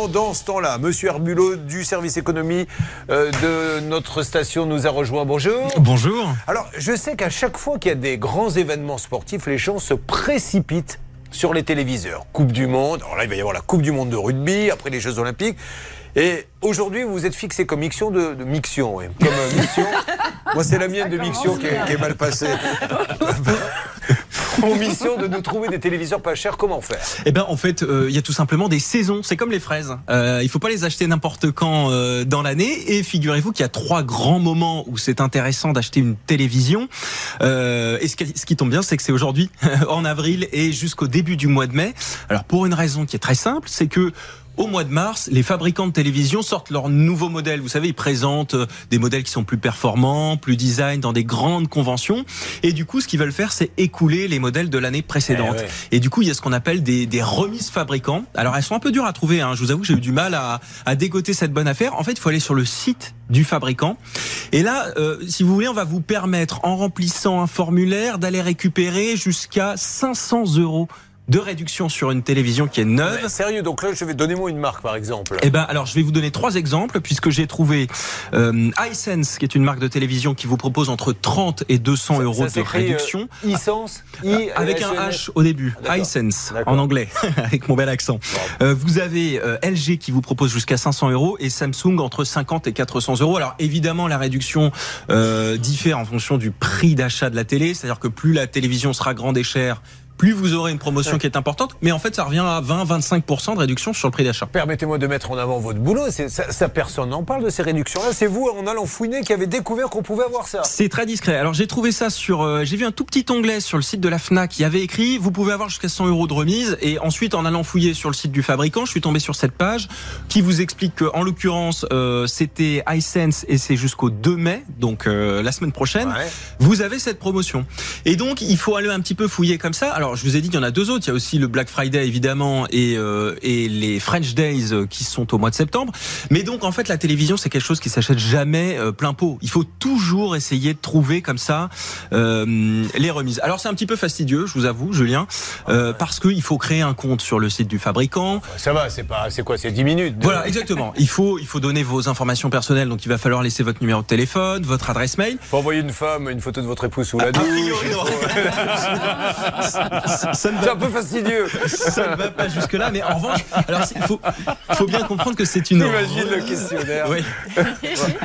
Pendant ce temps-là, Monsieur Herbulot du service économie euh, de notre station nous a rejoint. Bonjour. Bonjour. Alors, je sais qu'à chaque fois qu'il y a des grands événements sportifs, les gens se précipitent sur les téléviseurs. Coupe du Monde, alors là, il va y avoir la Coupe du Monde de rugby, après les Jeux Olympiques. Et aujourd'hui, vous vous êtes fixé comme mission de, de mixion. oui. Comme euh. Moi, c'est la mienne de mixion qui est, qui est mal passée. Pour mission de nous trouver des téléviseurs pas chers, comment faire? Eh ben en fait, euh, il y a tout simplement des saisons. C'est comme les fraises. Euh, il faut pas les acheter n'importe quand euh, dans l'année. Et figurez-vous qu'il y a trois grands moments où c'est intéressant d'acheter une télévision. Euh, et ce qui tombe bien, c'est que c'est aujourd'hui, en avril et jusqu'au début du mois de mai. Alors pour une raison qui est très simple, c'est que au mois de mars, les fabricants de télévision sortent leurs nouveaux modèles. Vous savez, ils présentent euh, des modèles qui sont plus performants, plus design dans des grandes conventions. Et du coup, ce qu'ils veulent faire, c'est écouler les modèles de l'année précédente. Eh ouais. Et du coup, il y a ce qu'on appelle des, des remises fabricants. Alors, elles sont un peu dures à trouver. Hein. Je vous avoue que j'ai eu du mal à, à dégoter cette bonne affaire. En fait, il faut aller sur le site du fabricant. Et là, euh, si vous voulez, on va vous permettre, en remplissant un formulaire, d'aller récupérer jusqu'à 500 euros de réduction sur une télévision qui est neuve. Mais Sérieux, donc là, je vais donnez-moi une marque, par exemple. Eh ben, alors, je vais vous donner trois exemples puisque j'ai trouvé euh, iSense, qui est une marque de télévision qui vous propose entre 30 et 200 Ça- euros ça de euh, réduction. e-sense, I- Avec un. H au début, iSense en anglais, avec mon bel accent. Euh, vous avez euh, LG qui vous propose jusqu'à 500 euros et Samsung entre 50 et 400 euros. Alors évidemment, la réduction euh, diffère en fonction du prix d'achat de la télé, c'est-à-dire que plus la télévision sera grande et chère, plus vous aurez une promotion qui est importante. Mais en fait, ça revient à 20-25% de réduction sur le prix d'achat. Permettez-moi de mettre en avant votre boulot. C'est- Ça, ça, personne n'en parle de ces réductions-là. C'est vous, en allant fouiner, qui avez découvert qu'on pouvait avoir ça. C'est très discret. Alors j'ai trouvé ça sur, euh, j'ai vu un tout petit onglet sur le site de la Fnac qui avait écrit, vous pouvez avoir jusqu'à 100 euros de remise. Et ensuite, en allant fouiller sur le site du fabricant, je suis tombé sur cette page qui vous explique que, en l'occurrence, euh, c'était iSense et c'est jusqu'au 2 mai, donc euh, la semaine prochaine. Ouais. Vous avez cette promotion. Et donc, il faut aller un petit peu fouiller comme ça. Alors, je vous ai dit qu'il y en a deux autres. Il y a aussi le Black Friday, évidemment, et, euh, et les French Days euh, qui sont au mois de septembre. Mais donc, en fait, la télévision, c'est quelque chose qui s'achète jamais euh, plein pot. Il faut toujours essayer de trouver comme ça euh, les remises. Alors, c'est un petit peu fastidieux, je vous avoue, Julien, euh, parce qu'il faut créer un compte sur le site du fabricant. Ça va, c'est pas, c'est quoi, c'est 10 minutes. de- Voilà, exactement. Il faut, il faut donner vos informations personnelles. Donc, il va falloir laisser votre numéro de téléphone, votre adresse mail. Faut envoyer une femme, une photo de votre épouse sous la douche. C'est un peu fastidieux. ça ne va pas jusque là, mais en revanche, alors il faut, faut bien comprendre que c'est une. Imagine le questionnaire. Oui.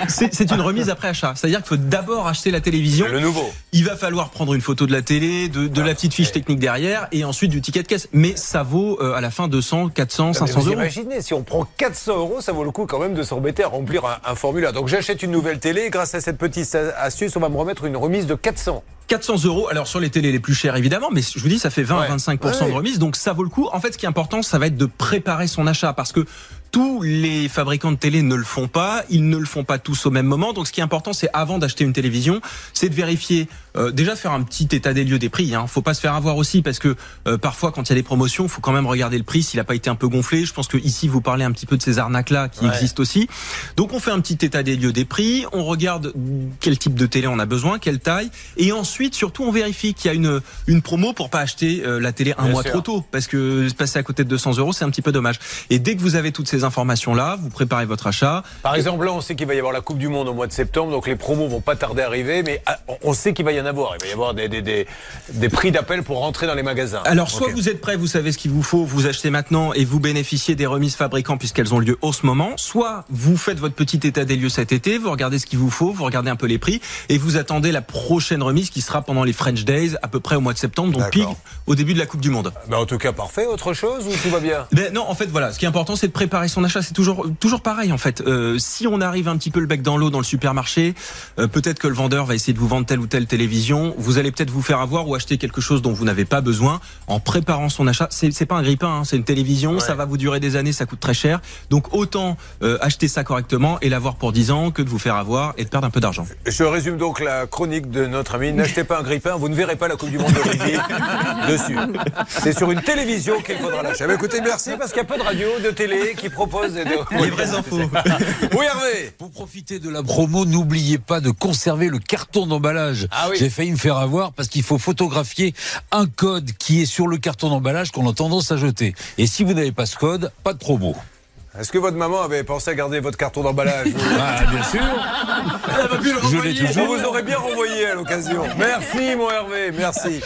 C'est une remise après achat. C'est-à-dire qu'il faut d'abord acheter la télévision. Le nouveau. Il va falloir prendre une photo de la télé, de, de la petite fiche technique derrière, et ensuite du ticket de caisse. Mais ça vaut euh, à la fin 200, 400, Mais 500 vous euros. imaginez, si on prend 400 euros, ça vaut le coup quand même de s'embêter à remplir un, un formulaire. Donc j'achète une nouvelle télé, grâce à cette petite astuce, on va me remettre une remise de 400. 400 euros. Alors sur les télés les plus chères évidemment, mais je vous dis ça fait 20 Ouais. à 25 Ouais. de remise, donc ça vaut le coup. En fait, ce qui est important, ça va être de préparer son achat parce que tous les fabricants de télé ne le font pas, ils ne le font pas tous au même moment. Donc ce qui est important, c'est avant d'acheter une télévision, c'est de vérifier, euh, déjà faire un petit état des lieux des prix. Hein. Faut pas se faire avoir aussi parce que euh, parfois quand il y a des promotions, faut quand même regarder le prix s'il a pas été un peu gonflé. Je pense que ici vous parlez un petit peu de ces arnaques là qui Ouais. existent aussi. Donc on fait un petit état des lieux des prix, on regarde quel type de télé on a besoin, quelle taille, et ensuite surtout on vérifie qu'il y a une une promo pour pas acheter euh, la télé un Bien mois sûr. trop tôt, parce que passer à côté de 200 euros c'est un petit peu dommage. Et dès que vous avez toutes ces informations là, vous préparez votre achat. Par exemple, là, on sait qu'il va y avoir la Coupe du Monde au mois de septembre, donc les promos vont pas tarder à arriver, mais ah, on sait qu'il va y en avoir. Il va y avoir des, des, des, des prix d'appel pour rentrer dans les magasins. Alors soit vous êtes prêt, vous savez ce qu'il vous faut, vous achetez maintenant et vous bénéficiez des remises fabricants puisqu'elles ont lieu en ce moment. Soit vous faites votre petit état des lieux cet été, vous regardez ce qu'il vous faut, vous regardez un peu les prix et vous attendez la prochaine remise qui sera pendant les French Days à peu près au mois de septembre, donc pile au début de la Coupe du Monde. Ben, en tout cas, parfait. Autre chose ou tout va bien? Ben non, en fait, voilà. Ce qui est important, c'est de préparer son achat. C'est toujours, toujours pareil, en fait. Euh, si on arrive un petit peu le bec dans l'eau dans le supermarché, euh, peut-être que le vendeur va essayer de vous vendre telle ou telle télévision. Vous allez peut-être vous faire avoir ou acheter quelque chose dont vous n'avez pas besoin en préparant son achat. C'est, c'est pas un grippin, hein, c'est une télévision. Ouais. Ça va vous durer des années, ça coûte très cher. Donc autant euh, acheter ça correctement et l'avoir pour 10 ans que de vous faire avoir et de perdre un peu d'argent. Je résume donc la chronique de notre ami. N'achetez pas un grippin, vous ne verrez pas la Coupe du Monde de rugby dessus. C'est sur une télévision qu'il faudra lâcher. Ben, écoutez, merci parce qu'il y a peu de radio, de télé qui proposent des... Les vraies infos. Oui, Hervé Pour profiter de la promo, n'oubliez pas de conserver le carton d'emballage. Ah oui. J'ai failli me faire avoir parce qu'il faut photographier un code qui est sur le carton d'emballage qu'on a tendance à jeter. Et si vous n'avez pas ce code, pas de promo. Est-ce que votre maman avait pensé à garder votre carton d'emballage Ah, bien sûr. Elle le Je l'ai toujours. Vous aurait bien renvoyé à l'occasion. Merci, mon Hervé, merci.